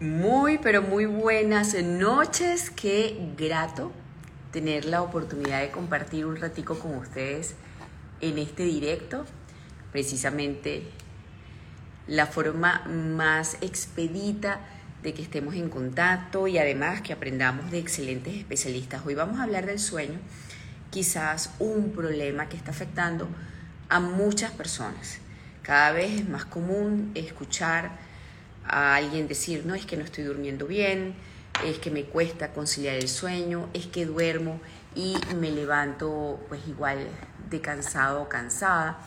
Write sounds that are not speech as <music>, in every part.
Muy, pero muy buenas noches. Qué grato tener la oportunidad de compartir un ratico con ustedes en este directo. Precisamente la forma más expedita de que estemos en contacto y además que aprendamos de excelentes especialistas. Hoy vamos a hablar del sueño, quizás un problema que está afectando a muchas personas. Cada vez es más común escuchar a alguien decir, no, es que no estoy durmiendo bien, es que me cuesta conciliar el sueño, es que duermo y me levanto pues igual de cansado o cansada.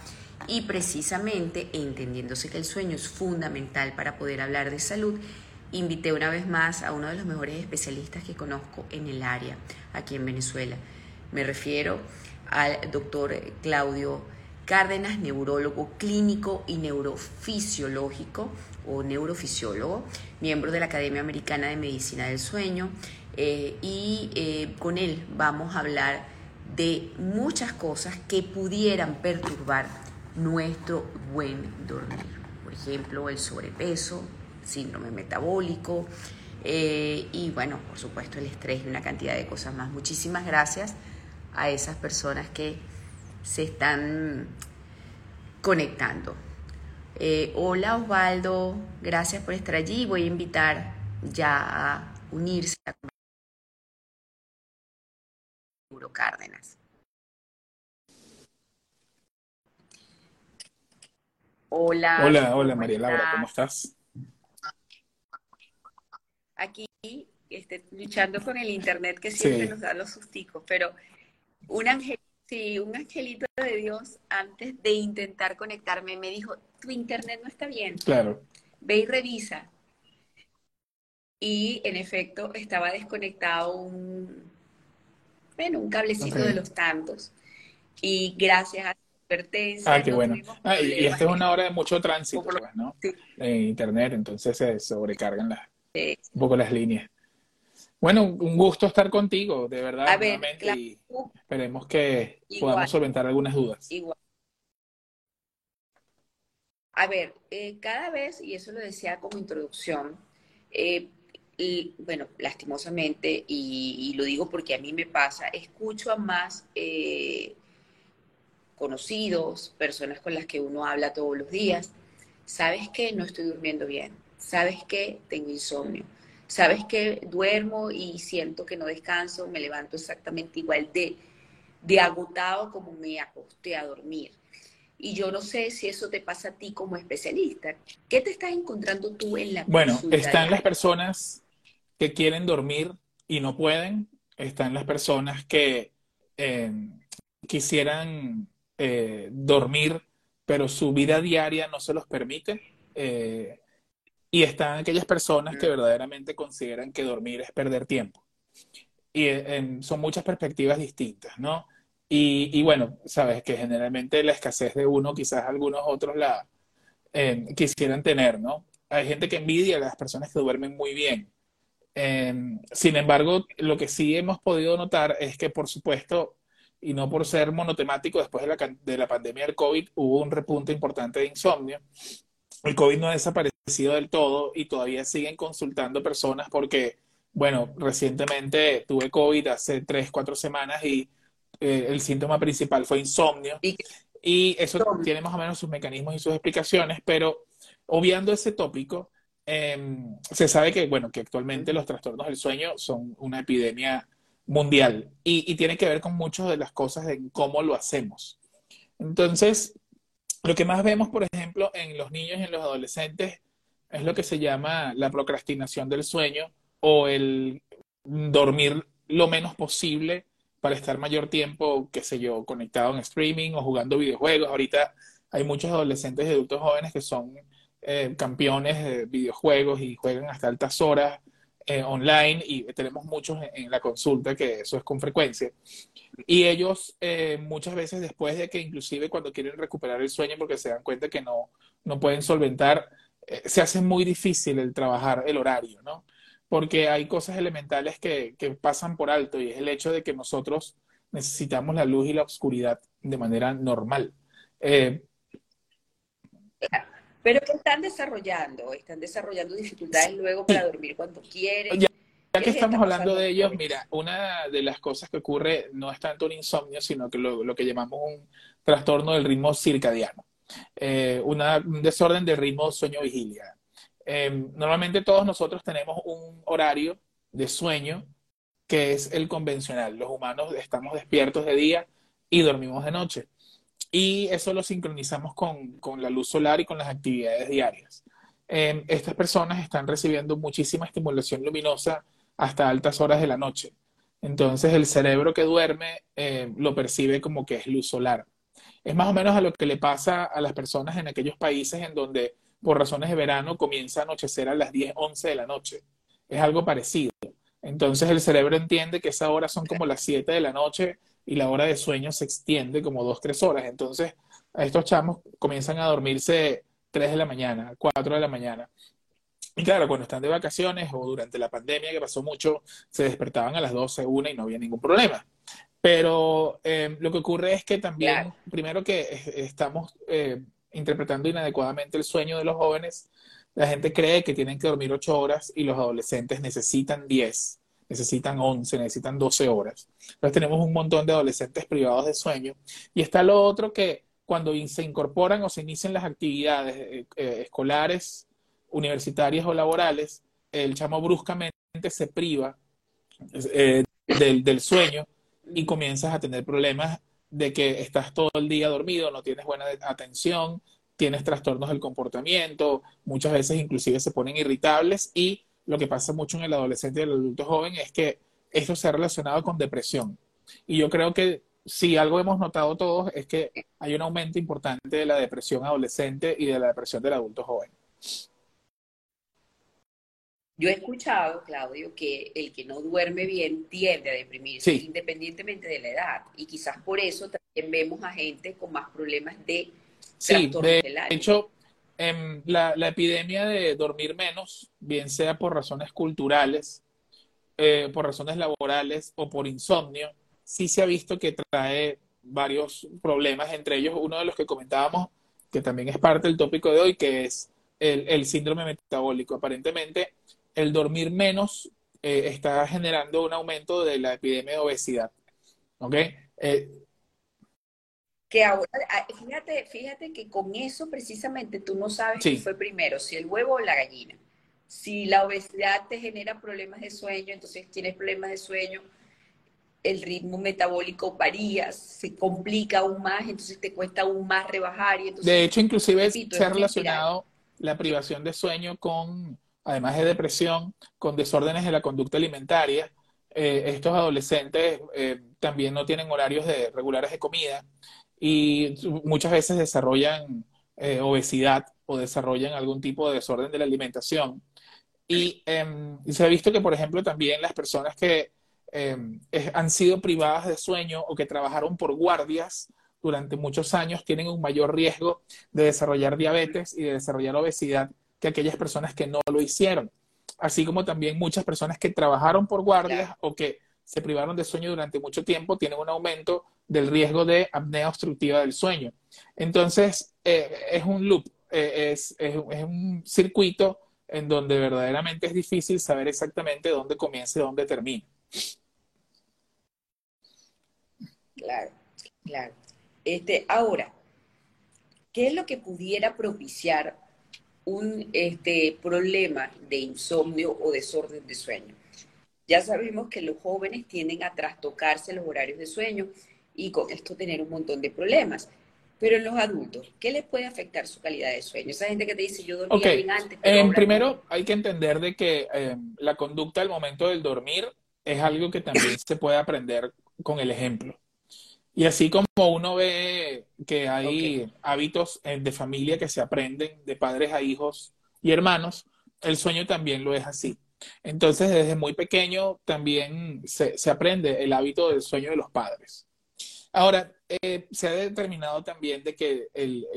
Y precisamente entendiéndose que el sueño es fundamental para poder hablar de salud, invité una vez más a uno de los mejores especialistas que conozco en el área aquí en Venezuela. Me refiero al doctor Claudio Cárdenas, neurólogo clínico y neurofisiológico o neurofisiólogo, miembro de la Academia Americana de Medicina del Sueño, eh, y eh, con él vamos a hablar de muchas cosas que pudieran perturbar nuestro buen dormir. Por ejemplo, el sobrepeso, síndrome metabólico eh, y bueno, por supuesto el estrés y una cantidad de cosas más. Muchísimas gracias a esas personas que se están conectando. Eh, hola Osvaldo, gracias por estar allí. Voy a invitar ya a unirse a Euro Cárdenas. Hola. Hola, hola María Laura, ¿cómo estás? Aquí este, luchando con el internet que siempre nos da los susticos, pero un ángel Sí, un angelito de Dios antes de intentar conectarme me dijo, tu internet no está bien. Claro. Ve y revisa. Y en efecto estaba desconectado un, bueno, un cablecito de los tantos. Y gracias a. Ah, qué bueno. Ah, y, esta es una hora de mucho tránsito, pues, ¿no? En internet, entonces se sobrecargan las, un poco las líneas. Bueno, un gusto estar contigo, de verdad. A ver, y esperemos que podamos solventar algunas dudas. Igual. A ver, eh, cada vez, y eso lo decía como introducción, eh, y, bueno, lastimosamente, y, lo digo porque a mí me pasa, escucho a más eh, conocidos, personas con las que uno habla todos los días, ¿sabes qué? No estoy durmiendo bien, ¿sabes qué? Tengo insomnio sabes que duermo y siento que no descanso, me levanto exactamente igual de, de agotado como me acosté a dormir. Y yo no sé si eso te pasa a ti como especialista. ¿Qué te estás encontrando tú en la Bueno, están las personas que quieren dormir y no pueden. Están las personas que eh, quisieran eh, dormir, pero su vida diaria no se los permite. Eh, y están aquellas personas que verdaderamente consideran que dormir es perder tiempo. Y eh, son muchas perspectivas distintas, ¿no? Y, bueno, sabes que generalmente la escasez de uno, quizás algunos otros la eh, quisieran tener, ¿no? Hay gente que envidia a las personas que duermen muy bien. Eh, sin embargo, lo que sí hemos podido notar es que, por supuesto, y no por ser monotemático, después de la, de la pandemia del COVID hubo un repunte importante de insomnio el COVID no ha desaparecido del todo y todavía siguen consultando personas porque, bueno, recientemente tuve COVID hace tres, cuatro semanas y eh, el síntoma principal fue insomnio. Y, eso tiene más o menos sus mecanismos y sus explicaciones, pero obviando ese tópico, em, se sabe que, bueno, que actualmente los trastornos del sueño son una epidemia mundial y, y tiene que ver con muchas de las cosas en cómo lo hacemos. Entonces, lo que más vemos, por ejemplo, en los niños y en los adolescentes es lo que se llama la procrastinación del sueño o el dormir lo menos posible para estar mayor tiempo, qué sé yo, conectado en streaming o jugando videojuegos. Ahorita hay muchos adolescentes y adultos jóvenes que son eh, campeones de videojuegos y juegan hasta altas horas eh, online y tenemos muchos en, la consulta que eso es con frecuencia. Y ellos eh, muchas veces después de que inclusive cuando quieren recuperar el sueño porque se dan cuenta que no, no pueden solventar, eh, se hace muy difícil el trabajar el horario, ¿no? Porque hay cosas elementales que, que pasan por alto y es el hecho de que nosotros necesitamos la luz y la oscuridad de manera normal. Pero que están desarrollando, están desarrollando dificultades luego para dormir cuando quieren. Ya, que estamos hablando de ellos, mira, una de las cosas que ocurre no es tanto un insomnio, sino que lo, que llamamos un trastorno del ritmo circadiano, eh, una, un desorden del ritmo sueño-vigilia. Em, normalmente todos nosotros tenemos un horario de sueño que es el convencional. Los humanos estamos despiertos de día y dormimos de noche. Y eso lo sincronizamos con, con la luz solar y con las actividades diarias. Em, estas personas están recibiendo muchísima estimulación luminosa hasta altas horas de la noche. Entonces el cerebro que duerme eh, lo percibe como que es luz solar. Es más o menos a lo que le pasa a las personas en aquellos países en donde por razones de verano comienza a anochecer a las 10, 11 de la noche. Es algo parecido. Entonces el cerebro entiende que esa hora son como las 7 de la noche y la hora de sueño se extiende como 2, 3 horas. Entonces estos chamos comienzan a dormirse 3 de la mañana, 4 de la mañana. Y claro, cuando están de vacaciones o durante la pandemia, que pasó mucho, se despertaban a las 12, 1 y no había ningún problema. Pero eh, lo que ocurre es que también, primero que estamos eh, interpretando inadecuadamente el sueño de los jóvenes, la gente cree que tienen que dormir 8 horas y los adolescentes necesitan 10, necesitan 11, necesitan 12 horas. Entonces tenemos un montón de adolescentes privados de sueño. Y está lo otro que cuando se incorporan o se inician las actividades eh, eh, escolares, universitarias o laborales, el chamo bruscamente se priva eh, del, del sueño y comienzas a tener problemas de que estás todo el día dormido, no tienes buena atención, tienes trastornos del comportamiento, muchas veces inclusive se ponen irritables y lo que pasa mucho en el adolescente y el adulto joven es que esto se ha relacionado con depresión. Y yo creo que si algo hemos notado todos es que hay un aumento importante de la depresión adolescente y de la depresión del adulto joven. Yo he escuchado, Claudio, que el que no duerme bien tiende a deprimirse independientemente de la edad. Y quizás por eso también vemos a gente con más problemas de Sí, de hecho, em, la, epidemia de dormir menos, bien sea por razones culturales, eh, por razones laborales o por insomnio, sí se ha visto que trae varios problemas, entre ellos uno de los que comentábamos, que también es parte del tópico de hoy, que es el, síndrome metabólico. Aparentemente, el dormir menos eh, está generando un aumento de la epidemia de obesidad. ¿Ok? Eh, que ahora, ah, fíjate, fíjate que con eso precisamente tú no sabes si fue primero, si el huevo o la gallina. Si la obesidad te genera problemas de sueño, entonces tienes problemas de sueño, el ritmo metabólico varía, se complica aún más, entonces te cuesta aún más rebajar. Y entonces, de hecho, inclusive se ha relacionado la privación de sueño con, además de depresión, con desórdenes de la conducta alimentaria. Eh, estos adolescentes eh, también no tienen horarios de, regulares de comida y muchas veces desarrollan eh, obesidad o desarrollan algún tipo de desorden de la alimentación. Y, em, se ha visto que, por ejemplo, también las personas que em, han sido privadas de sueño o que trabajaron por guardias durante muchos años tienen un mayor riesgo de desarrollar diabetes y de desarrollar obesidad que aquellas personas que no lo hicieron. Así como también muchas personas que trabajaron por guardias o que se privaron de sueño durante mucho tiempo tienen un aumento del riesgo de apnea obstructiva del sueño. Entonces, eh, es un loop, eh, es, un circuito en donde verdaderamente es difícil saber exactamente dónde comienza y dónde termina. Claro, claro. Este, ahora, ¿qué es lo que pudiera propiciar un este, problema de insomnio o desorden de sueño? Ya sabemos que los jóvenes tienden a trastocarse los horarios de sueño y con esto tener un montón de problemas. Pero en los adultos, ¿qué les puede afectar su calidad de sueño? Esa gente que te dice, yo dormía bien antes. Pero primero, hay que entender de que eh, la conducta al momento del dormir es algo que también se puede aprender con el ejemplo. Y así como uno ve que hay hábitos eh, de familia que se aprenden de padres a hijos y hermanos, el sueño también lo es así. Entonces, desde muy pequeño también se, se aprende el hábito del sueño de los padres. Ahora, eh, se ha determinado también de que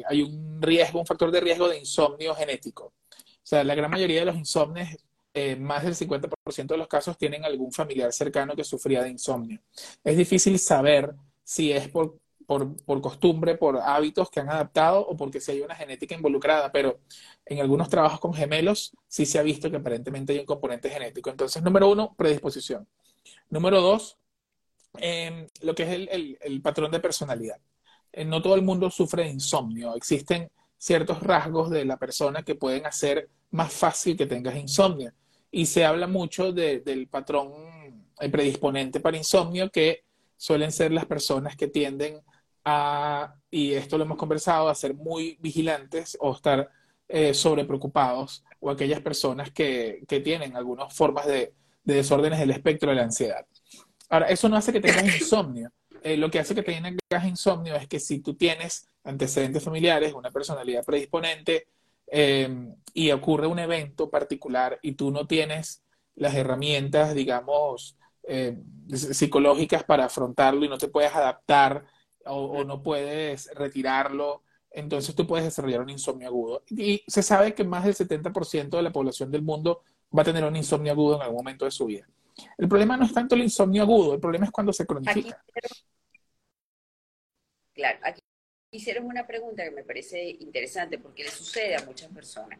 hay un riesgo, un factor de riesgo de insomnio genético. O sea, la gran mayoría de los insomnios, eh, más del 50% de los casos, tienen algún familiar cercano que sufría de insomnio. Es difícil saber si es por por, por, costumbre, por hábitos que han adaptado o porque si hay una genética involucrada, pero en algunos trabajos con gemelos sí se ha visto que aparentemente hay un componente genético. Entonces, número uno, predisposición. Número dos, eh, lo que es el, el, el patrón de personalidad. Eh, no todo el mundo sufre de insomnio. Existen ciertos rasgos de la persona que pueden hacer más fácil que tengas insomnio. Y se habla mucho de, del patrón eh, predisponente para insomnio, que suelen ser las personas que tienden a, y esto lo hemos conversado, a ser muy vigilantes o estar eh, sobrepreocupados, o aquellas personas que, que tienen algunas formas de, de desórdenes del espectro de la ansiedad. Ahora, eso no hace que tengas insomnio. Eh, lo que hace que tengas insomnio es que si tú tienes antecedentes familiares, una personalidad predisponente, eh, y ocurre un evento particular y tú no tienes las herramientas, digamos, eh, psicológicas para afrontarlo y no te puedes adaptar o, o, no puedes retirarlo, entonces tú puedes desarrollar un insomnio agudo. Y se sabe que más del 70% de la población del mundo va a tener un insomnio agudo en algún momento de su vida. El problema no es tanto el insomnio agudo, el problema es cuando se cronifica. Aquí, claro, aquí hicieron una pregunta que me parece interesante porque le sucede a muchas personas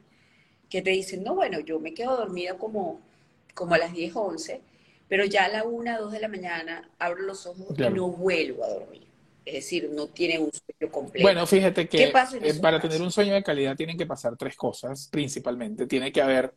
que te dicen, no, bueno, yo me quedo dormida como, como a las 10, 11, pero ya a la 1, 2 de la mañana abro los ojos claro. y no vuelvo a dormir. Es decir, no tiene un sueño completo. Bueno, fíjate que eh, para tener un sueño de calidad tienen que pasar tres cosas, principalmente. Tiene que haber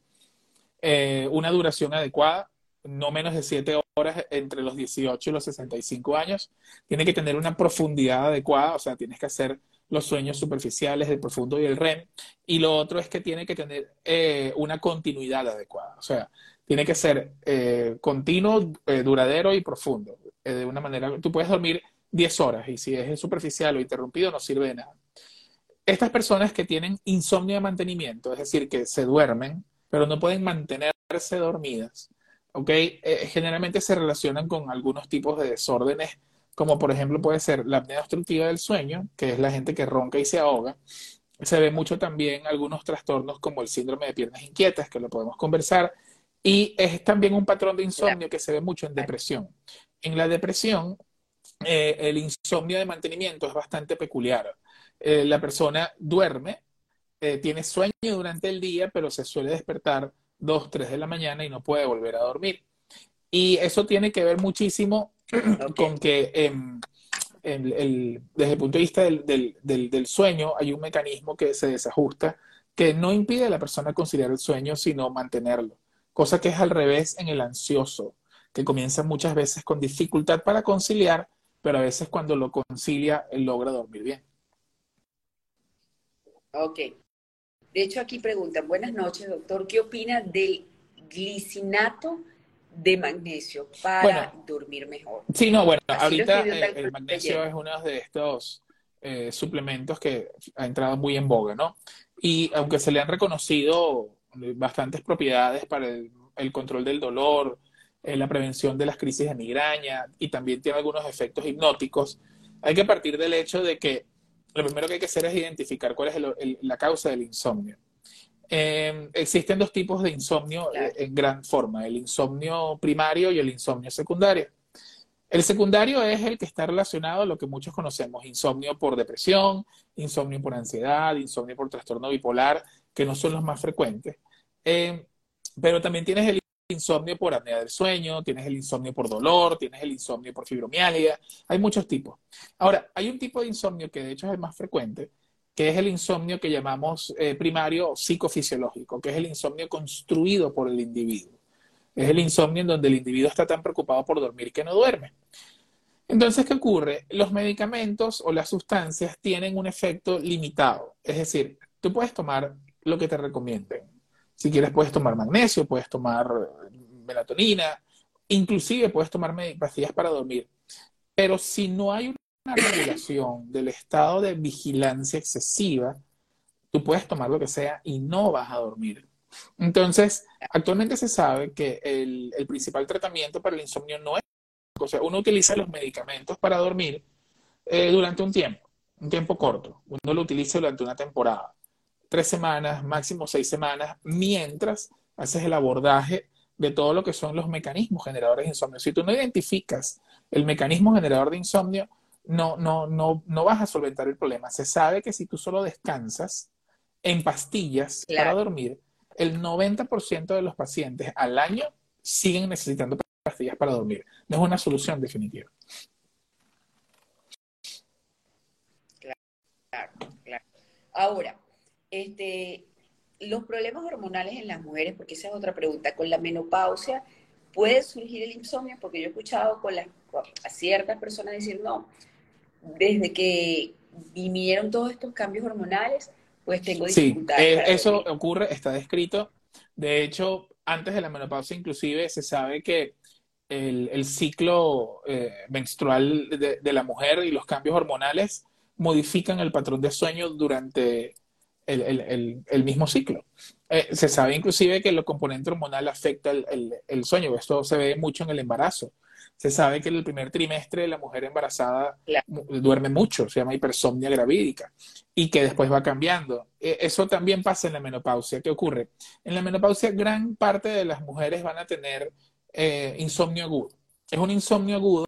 eh, una duración adecuada, no menos de 7 horas entre los 18 y los 65 años. Tiene que tener una profundidad adecuada, o sea, tienes que hacer los sueños superficiales, el profundo y el REM. Y lo otro es que tiene que tener eh, una continuidad adecuada, o sea, tiene que ser eh, continuo, eh, duradero y profundo. De una manera, tú puedes dormir 10 horas y si es superficial o interrumpido no sirve de nada. Estas personas que tienen insomnio de mantenimiento, es decir, que se duermen, pero no pueden mantenerse dormidas, ¿ok? Eh, generalmente se relacionan con algunos tipos de desórdenes, como por ejemplo puede ser la apnea obstructiva del sueño, que es la gente que ronca y se ahoga. Se ve mucho también algunos trastornos como el síndrome de piernas inquietas, que lo podemos conversar, y es también un patrón de insomnio que se ve mucho en depresión. En la depresión, eh, el insomnio de mantenimiento es bastante peculiar. Eh, la persona duerme, eh, tiene sueño durante el día, pero se suele despertar 2, 3 de la mañana y no puede volver a dormir. Y eso tiene que ver muchísimo <clears throat> okay. con que eh, el, el, desde el punto de vista del, del, del, del, sueño hay un mecanismo que se desajusta que no impide a la persona conciliar el sueño, sino mantenerlo. Cosa que es al revés en el ansioso, que comienza muchas veces con dificultad para conciliar, pero a veces cuando lo concilia, él logra dormir bien. Ok. De hecho, aquí preguntan, buenas noches, doctor, ¿qué opina del glicinato de magnesio para bueno, dormir mejor? Sí, no, bueno, Así ahorita el, el magnesio es uno de estos eh, suplementos que ha entrado muy en boga, ¿no? Y aunque se le han reconocido bastantes propiedades para el, el control del dolor, eh, la prevención de las crisis de migraña y también tiene algunos efectos hipnóticos, hay que partir del hecho de que lo primero que hay que hacer es identificar cuál es el, el, la causa del insomnio. Eh, existen dos tipos de insomnio claro. en gran forma, el insomnio primario y el insomnio secundario. El secundario es el que está relacionado a lo que muchos conocemos, insomnio por depresión, insomnio por ansiedad, insomnio por trastorno bipolar, que no son los más frecuentes. Eh, pero también tienes el insomnio por apnea del sueño, tienes el insomnio por dolor, tienes el insomnio por fibromialgia, hay muchos tipos. Ahora, hay un tipo de insomnio que de hecho es el más frecuente, que es el insomnio que llamamos eh, primario psicofisiológico, que es el insomnio construido por el individuo. Es el insomnio en donde el individuo está tan preocupado por dormir que no duerme. Entonces, ¿qué ocurre? Los medicamentos o las sustancias tienen un efecto limitado. Es decir, tú puedes tomar lo que te recomienden. Si quieres, puedes tomar magnesio, puedes tomar melatonina, inclusive puedes tomar pastillas para dormir. Pero si no hay una regulación del estado de vigilancia excesiva, tú puedes tomar lo que sea y no vas a dormir. Entonces, actualmente se sabe que el, principal tratamiento para el insomnio no es, o sea, uno utiliza los medicamentos para dormir eh, durante un tiempo, un tiempo corto. Uno lo utiliza durante una temporada tres semanas, máximo seis semanas, mientras haces el abordaje de todo lo que son los mecanismos generadores de insomnio. Si tú no identificas el mecanismo generador de insomnio, no, no, no, no vas a solventar el problema. Se sabe que si tú solo descansas en pastillas para dormir, el 90% de los pacientes al año siguen necesitando pastillas para dormir. No es una solución definitiva. Claro, claro. Ahora, este, los problemas hormonales en las mujeres, porque esa es otra pregunta, con la menopausia, ¿puede surgir el insomnio? Porque yo he escuchado con las, a ciertas personas decir, no, desde que vinieron todos estos cambios hormonales, pues tengo dificultades. Sí, eh, eso ocurre, está descrito. De hecho, antes de la menopausia inclusive se sabe que el, ciclo eh, menstrual de, la mujer y los cambios hormonales modifican el patrón de sueño durante el, mismo ciclo. Eh, se sabe inclusive que el componente hormonal afecta el, sueño. Esto se ve mucho en el embarazo. Se sabe que en el primer trimestre la mujer embarazada duerme mucho, se llama hipersomnia gravídica, y que después va cambiando. E, eso también pasa en la menopausia. ¿Qué ocurre? En la menopausia gran parte de las mujeres van a tener eh, insomnio agudo. Es un insomnio agudo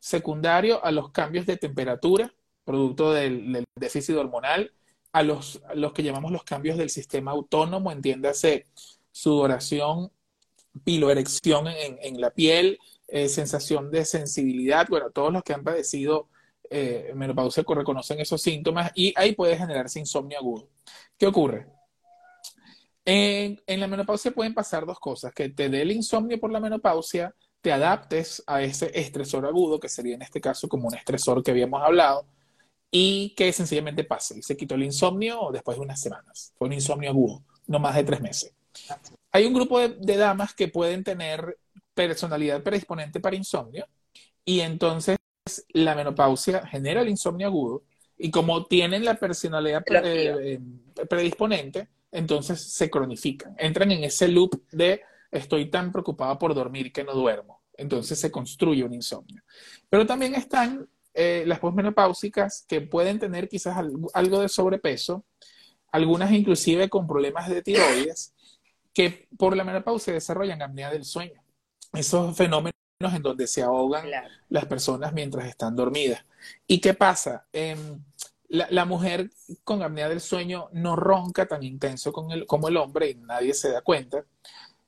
secundario a los cambios de temperatura, producto del, déficit hormonal, a los, los, que llamamos los cambios del sistema autónomo, entiéndase sudoración, piloerección en, en la piel, eh, sensación de sensibilidad. Bueno, todos los que han padecido eh, menopausia reconocen esos síntomas y ahí puede generarse insomnio agudo. ¿Qué ocurre? En, en, la menopausia pueden pasar dos cosas, que te dé el insomnio por la menopausia, te adaptes a ese estresor agudo, que sería en este caso como un estresor que habíamos hablado, y que sencillamente pase. Y se quitó el insomnio después de unas semanas. Fue un insomnio agudo, no más de tres meses. Hay un grupo de damas que pueden tener personalidad predisponente para insomnio y entonces la menopausia genera el insomnio agudo y como tienen la personalidad eh, predisponente, entonces se cronifican, entran en ese loop de estoy tan preocupada por dormir que no duermo. Entonces se construye un insomnio. Pero también están eh, las posmenopáusicas que pueden tener quizás algo de sobrepeso, algunas inclusive con problemas de tiroides, que por la menopausia desarrollan apnea del sueño esos fenómenos en donde se ahogan las personas mientras están dormidas. ¿Y qué pasa? Em, la, mujer con apnea del sueño no ronca tan intenso como el hombre y nadie se da cuenta.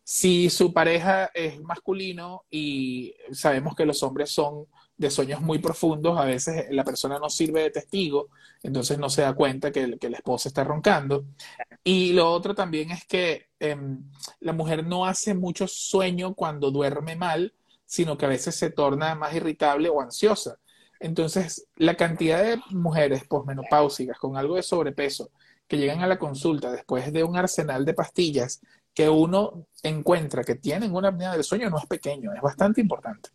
Si su pareja es masculino y sabemos que los hombres son de sueños muy profundos, a veces la persona no sirve de testigo, entonces no se da cuenta que, que la esposa está roncando. Y lo otro también es que em, la mujer no hace mucho sueño cuando duerme mal, sino que a veces se torna más irritable o ansiosa. Entonces, la cantidad de mujeres posmenopáusicas con algo de sobrepeso que llegan a la consulta después de un arsenal de pastillas que uno encuentra que tienen una apnea del sueño no es pequeño, es bastante importante.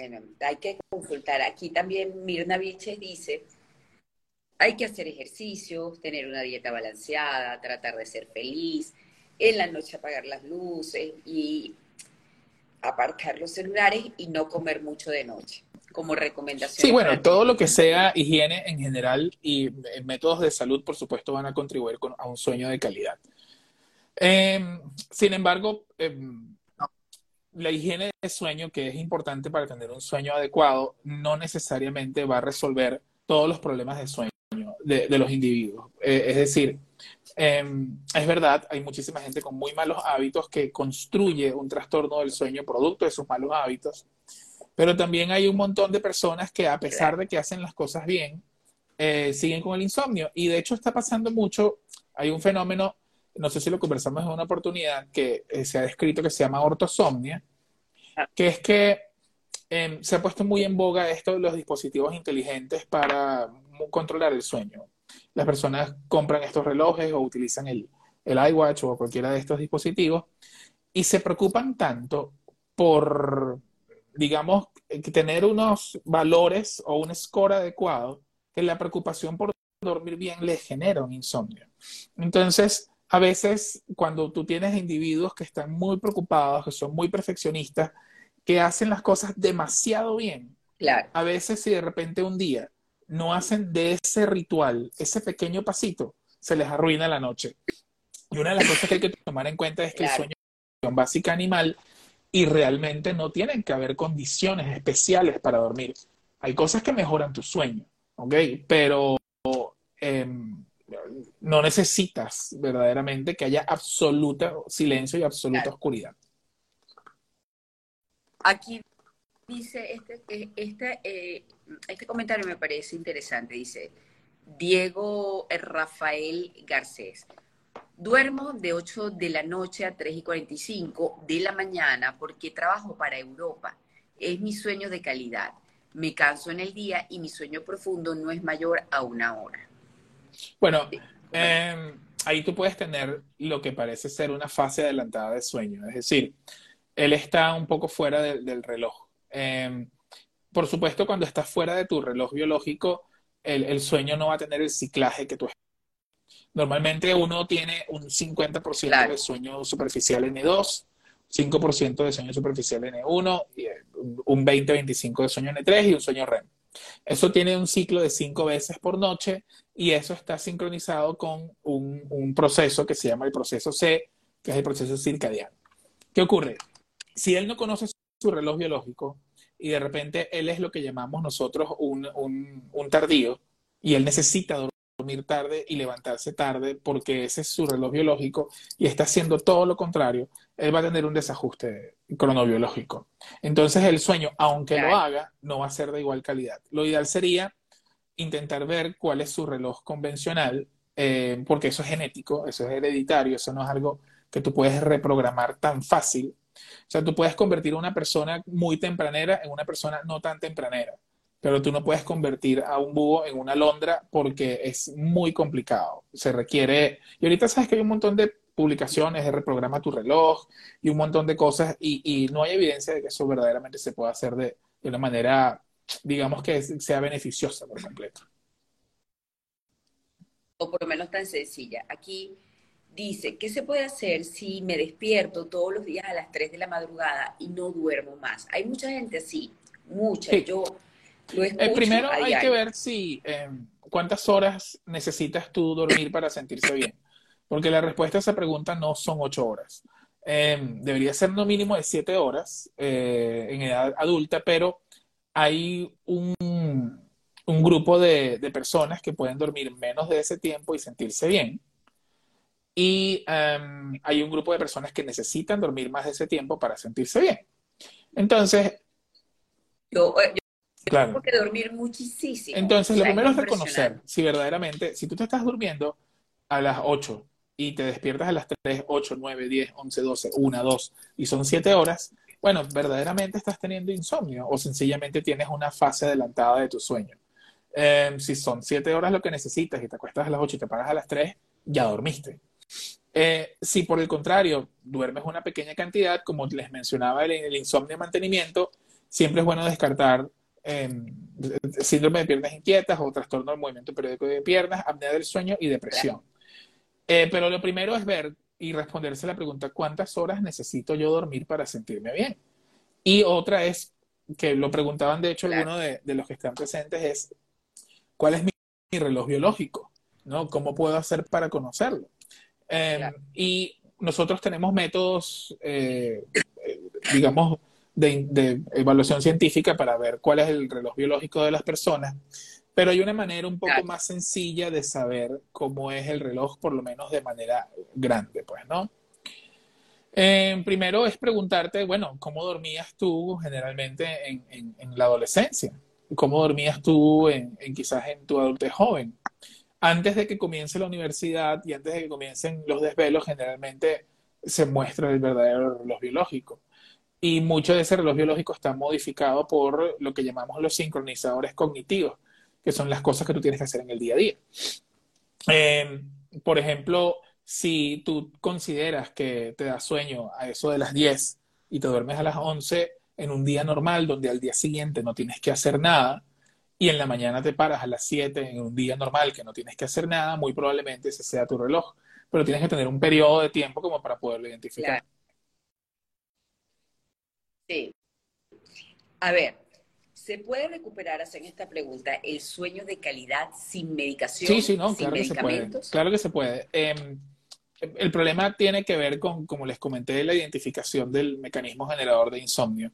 Bueno, hay que consultar. Aquí también Mirna Viche dice, hay que hacer ejercicios, tener una dieta balanceada, tratar de ser feliz, en la noche apagar las luces y aparcar los celulares y no comer mucho de noche, como recomendación. Sí, bueno, todo lo que sea higiene en general y métodos de salud, por supuesto, van a contribuir a un sueño de calidad. Em, sin embargo, em, la higiene de sueño, que es importante para tener un sueño adecuado, no necesariamente va a resolver todos los problemas de sueño de, los individuos. Eh, es decir, em, es verdad, hay muchísima gente con muy malos hábitos que construye un trastorno del sueño producto de sus malos hábitos, pero también hay un montón de personas que a pesar de que hacen las cosas bien, eh, siguen con el insomnio. Y de hecho está pasando mucho, hay un fenómeno no sé si lo conversamos en una oportunidad, que eh, se ha descrito que se llama ortosomnia, ah. que es que em, se ha puesto muy en boga esto de los dispositivos inteligentes para controlar el sueño. Las personas compran estos relojes o utilizan el, el iWatch o cualquiera de estos dispositivos y se preocupan tanto por, digamos, tener unos valores o un score adecuado que la preocupación por dormir bien les genera un insomnio. Entonces, a veces cuando tú tienes individuos que están muy preocupados, que son muy perfeccionistas, que hacen las cosas demasiado bien, claro. a veces si de repente un día no hacen de ese ritual, ese pequeño pasito, se les arruina la noche. Y una de las cosas que hay que tomar en cuenta es que el sueño es una básica animal y realmente no tienen que haber condiciones especiales para dormir. Hay cosas que mejoran tu sueño, ¿ok? Pero em, no necesitas verdaderamente que haya absoluto silencio y absoluta oscuridad. Aquí dice, este, este, eh, este comentario me parece interesante, dice Diego Rafael Garcés. Duermo de 8 de la noche a 3 y 45 de la mañana porque trabajo para Europa. Es mi sueño de calidad. Me canso en el día y mi sueño profundo no es mayor a una hora. Bueno, em, ahí tú puedes tener lo que parece ser una fase adelantada de sueño. Es decir, él está un poco fuera del reloj. Em, por supuesto, cuando estás fuera de tu reloj biológico, el, el sueño no va a tener el ciclaje que tú Normalmente uno tiene un 50% de sueño superficial N2, 5% de sueño superficial N1, eh, un 20-25% de sueño N3 y un sueño REM. Eso tiene un ciclo de cinco veces por noche y eso está sincronizado con un, un, proceso que se llama el proceso C, que es el proceso circadiano. ¿Qué ocurre? Si él no conoce su reloj biológico y de repente él es lo que llamamos nosotros un, un, un tardío y él necesita dormir dormir tarde y levantarse tarde porque ese es su reloj biológico y está haciendo todo lo contrario, él va a tener un desajuste cronobiológico. Entonces el sueño, aunque lo haga, no va a ser de igual calidad. Lo ideal sería intentar ver cuál es su reloj convencional, eh, porque eso es genético, eso es hereditario, eso no es algo que tú puedes reprogramar tan fácil. O sea, tú puedes convertir a una persona muy tempranera en una persona no tan tempranera pero tú no puedes convertir a un búho en una alondra porque es muy complicado. Se requiere, y ahorita sabes que hay un montón de publicaciones de reprograma tu reloj y un montón de cosas y, no hay evidencia de que eso verdaderamente se pueda hacer de, de una manera, digamos que sea beneficiosa por completo. O por lo menos tan sencilla. Aquí dice, ¿qué se puede hacer si me despierto todos los días a las 3 de la madrugada y no duermo más? Hay mucha gente así, mucha. Yo eh, primero hay que ver si em, cuántas horas necesitas tú dormir para sentirse bien. Porque la respuesta a esa pregunta no son ocho horas. Em, debería ser no mínimo de siete horas eh, en edad adulta, pero hay un, un grupo de, de, personas que pueden dormir menos de ese tiempo y sentirse bien. Y em, hay un grupo de personas que necesitan dormir más de ese tiempo para sentirse bien. Entonces, yo, eh, Claro. que dormir muchísimo. Entonces, lo primero es reconocer si verdaderamente, si tú te estás durmiendo a las 8 y te despiertas a las 3, 8, 9, 10, 11, 12, 1, 2 y son 7 horas, bueno, verdaderamente estás teniendo insomnio o sencillamente tienes una fase adelantada de tu sueño. Em, si son 7 horas lo que necesitas y te acuestas a las 8 y te pagas a las 3, ya dormiste. Eh, si por el contrario duermes una pequeña cantidad, como les mencionaba el, el insomnio de mantenimiento, siempre es bueno descartar Em, síndrome de piernas inquietas o trastorno del movimiento periódico de piernas, apnea del sueño y depresión. Eh, pero lo primero es ver y responderse la pregunta, ¿cuántas horas necesito yo dormir para sentirme bien? Y otra es, que lo preguntaban de hecho algunos de, los que están presentes, es, ¿cuál es mi, reloj biológico? ¿No? ¿Cómo puedo hacer para conocerlo? Em, y nosotros tenemos métodos, eh, digamos, de, evaluación científica para ver cuál es el reloj biológico de las personas, pero hay una manera un poco más sencilla de saber cómo es el reloj, por lo menos de manera grande, pues, ¿no? Eh, primero es preguntarte, bueno, ¿cómo dormías tú generalmente en, la adolescencia? ¿Cómo dormías tú en, quizás en tu adultez joven? Antes de que comience la universidad y antes de que comiencen los desvelos, generalmente se muestra el verdadero reloj biológico. Y mucho de ese reloj biológico está modificado por lo que llamamos los sincronizadores cognitivos, que son las cosas que tú tienes que hacer en el día a día. Eh, por ejemplo, si tú consideras que te da sueño a eso de las 10 y te duermes a las 11 en un día normal donde al día siguiente no tienes que hacer nada y en la mañana te paras a las 7 en un día normal que no tienes que hacer nada, muy probablemente ese sea tu reloj, pero tienes que tener un periodo de tiempo como para poderlo identificar. Sí. A ver, ¿se puede recuperar, hacen esta pregunta, el sueño de calidad sin medicación? Sí, sí, no, claro que se puede. Claro que se puede. Em, el problema tiene que ver con, como les comenté, la identificación del mecanismo generador de insomnio.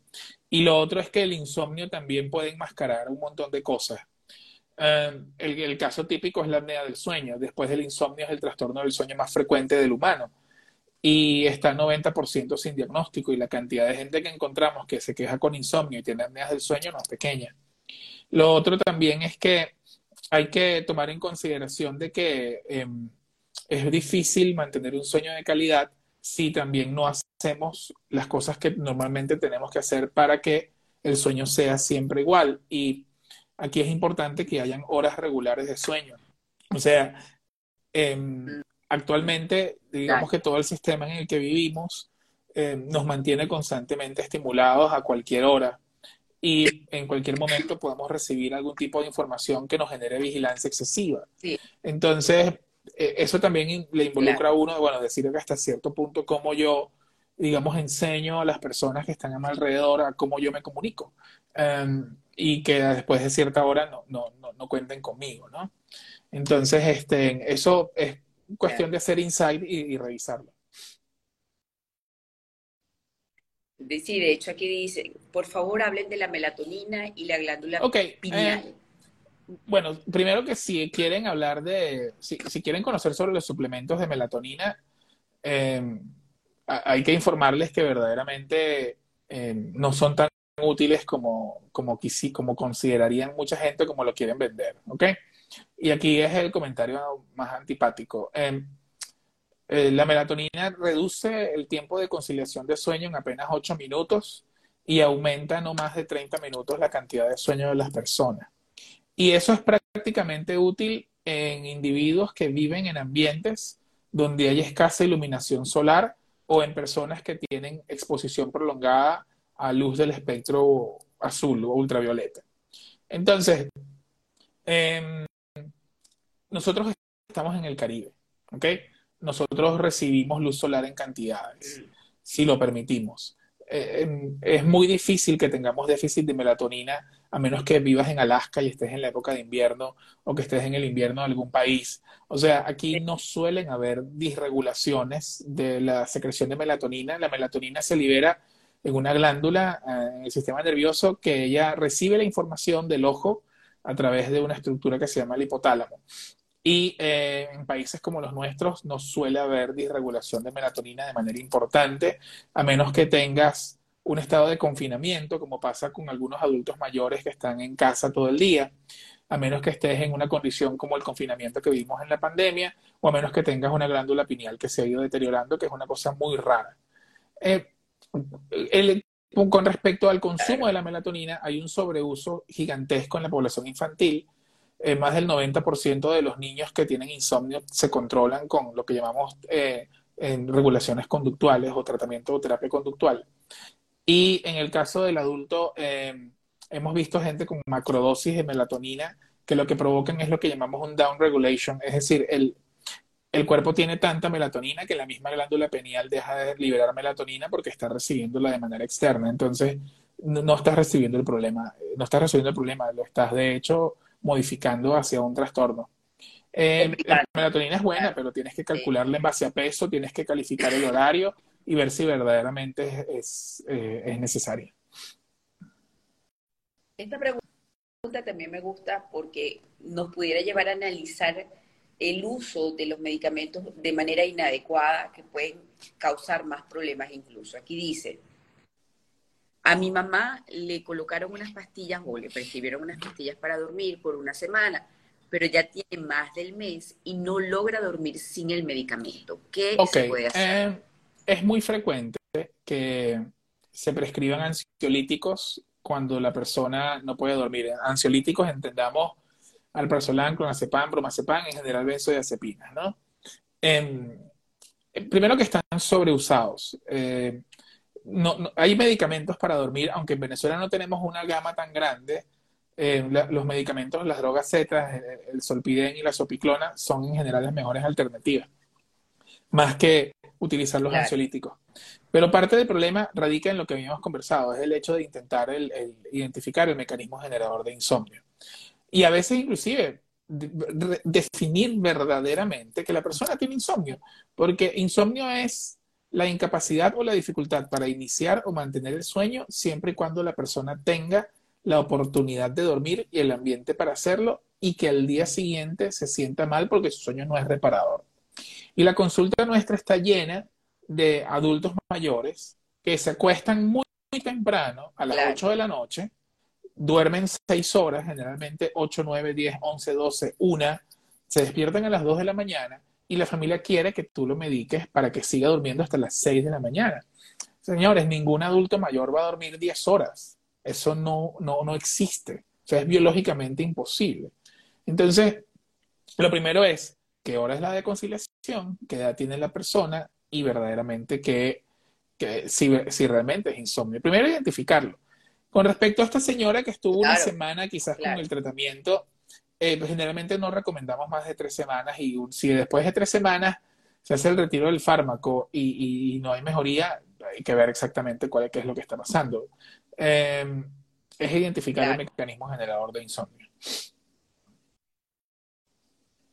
Y lo otro es que el insomnio también puede enmascarar un montón de cosas. Eh, el, caso típico es la apnea del sueño. Después del insomnio es el trastorno del sueño más frecuente del humano. Y está 90% sin diagnóstico. Y la cantidad de gente que encontramos que se queja con insomnio y tiene apneas del sueño no es pequeña. Lo otro también es que hay que tomar en consideración de que em, es difícil mantener un sueño de calidad si también no hacemos las cosas que normalmente tenemos que hacer para que el sueño sea siempre igual. Y aquí es importante que hayan horas regulares de sueño. O sea, em, actualmente, digamos que todo el sistema en el que vivimos em, nos mantiene constantemente estimulados a cualquier hora y en cualquier momento podemos recibir algún tipo de información que nos genere vigilancia excesiva. Entonces, e, eso también le involucra a uno, bueno, decir que hasta cierto punto cómo yo, digamos, enseño a las personas que están a mi alrededor a cómo yo me comunico. Em, y que después de cierta hora no, no, no, cuenten conmigo, ¿no? Entonces, este, eso es cuestión de hacer insight y, revisarlo. Sí, de hecho aquí dice, por favor hablen de la melatonina y la glándula pineal. Eh, bueno, primero que si quieren hablar de, si, quieren conocer sobre los suplementos de melatonina, eh, hay que informarles que verdaderamente eh, no son tan útiles como, como, como considerarían mucha gente como lo quieren vender, ¿ok? Y aquí es el comentario más antipático. Eh, la melatonina reduce el tiempo de conciliación de sueño en apenas 8 minutos y aumenta no más de 30 minutos la cantidad de sueño de las personas. Y eso es prácticamente útil en individuos que viven en ambientes donde hay escasa iluminación solar o en personas que tienen exposición prolongada a luz del espectro azul o ultravioleta. Entonces, em, nosotros estamos en el Caribe, ¿ok? Nosotros recibimos luz solar en cantidades, si lo permitimos. Eh, em, es muy difícil que tengamos déficit de melatonina a menos que vivas en Alaska y estés en la época de invierno o que estés en el invierno de algún país. O sea, aquí no suelen haber disregulaciones de la secreción de melatonina. La melatonina se libera en una glándula eh, en el sistema nervioso que ella recibe la información del ojo a través de una estructura que se llama el hipotálamo. Y eh, en países como los nuestros no suele haber disregulación de melatonina de manera importante, a menos que tengas un estado de confinamiento, como pasa con algunos adultos mayores que están en casa todo el día, a menos que estés en una condición como el confinamiento que vivimos en la pandemia, o a menos que tengas una glándula pineal que se ha ido deteriorando, que es una cosa muy rara. Eh, con respecto al consumo de la melatonina, hay un sobreuso gigantesco en la población infantil. Eh, más del 90% de los niños que tienen insomnio se controlan con lo que llamamos eh, regulaciones conductuales o tratamiento o terapia conductual. Y en el caso del adulto, eh, hemos visto gente con macrodosis de melatonina que lo que provocan es lo que llamamos un down regulation, es decir, el, el cuerpo tiene tanta melatonina que la misma glándula pineal deja de liberar melatonina porque está recibiéndola de manera externa. Entonces, no, estás recibiendo el problema, no estás recibiendo el problema, lo estás de hecho modificando hacia un trastorno. Eh, la melatonina es buena, pero tienes que calcularla en base a peso, tienes que calificar el horario y ver si verdaderamente es, eh, es, necesaria. Esta pregunta también me gusta porque nos pudiera llevar a analizar el uso de los medicamentos de manera inadecuada que pueden causar más problemas incluso. Aquí dice, a mi mamá le colocaron unas pastillas o le prescribieron unas pastillas para dormir por una semana, pero ya tiene más del mes y no logra dormir sin el medicamento. ¿Qué se puede hacer? Eh, es muy frecuente que se prescriban ansiolíticos cuando la persona no puede dormir. Ansiolíticos entendamos alprazolam, clonazepam, bromazepam, en general benzodiazepinas, ¿no? Em, primero que están sobreusados. Eh, no, hay medicamentos para dormir, aunque en Venezuela no tenemos una gama tan grande. Eh, los medicamentos, las drogas Z, el solpidem y la sopiclona son en general las mejores alternativas, más que utilizar los ansiolíticos. Pero parte del problema radica en lo que habíamos conversado, es el hecho de intentar el, identificar el mecanismo generador de insomnio. Y a veces inclusive definir verdaderamente que la persona tiene insomnio, porque insomnio es la incapacidad o la dificultad para iniciar o mantener el sueño siempre y cuando la persona tenga la oportunidad de dormir y el ambiente para hacerlo y que al día siguiente se sienta mal porque su sueño no es reparador. Y la consulta nuestra está llena de adultos mayores que se acuestan muy, temprano, a las 8 de la noche, duermen 6 horas, generalmente 8, 9, 10, 11, 12, 1, se despiertan a las 2 de la mañana y la familia quiere que tú lo mediques para que siga durmiendo hasta las 6 de la mañana. Señores, ningún adulto mayor va a dormir 10 horas. Eso no, no, no existe. O sea, es biológicamente imposible. Entonces, lo primero es, ¿qué hora es la de conciliación? ¿Qué edad tiene la persona? Y verdaderamente que, si, si, realmente es insomnio. Primero, identificarlo. Con respecto a esta señora que estuvo una semana quizás con el tratamiento, eh, pues generalmente no recomendamos más de tres semanas y si después de tres semanas se hace el retiro del fármaco y, no hay mejoría, hay que ver exactamente cuál es, qué es lo que está pasando. Em, es identificar el mecanismo generador de insomnio.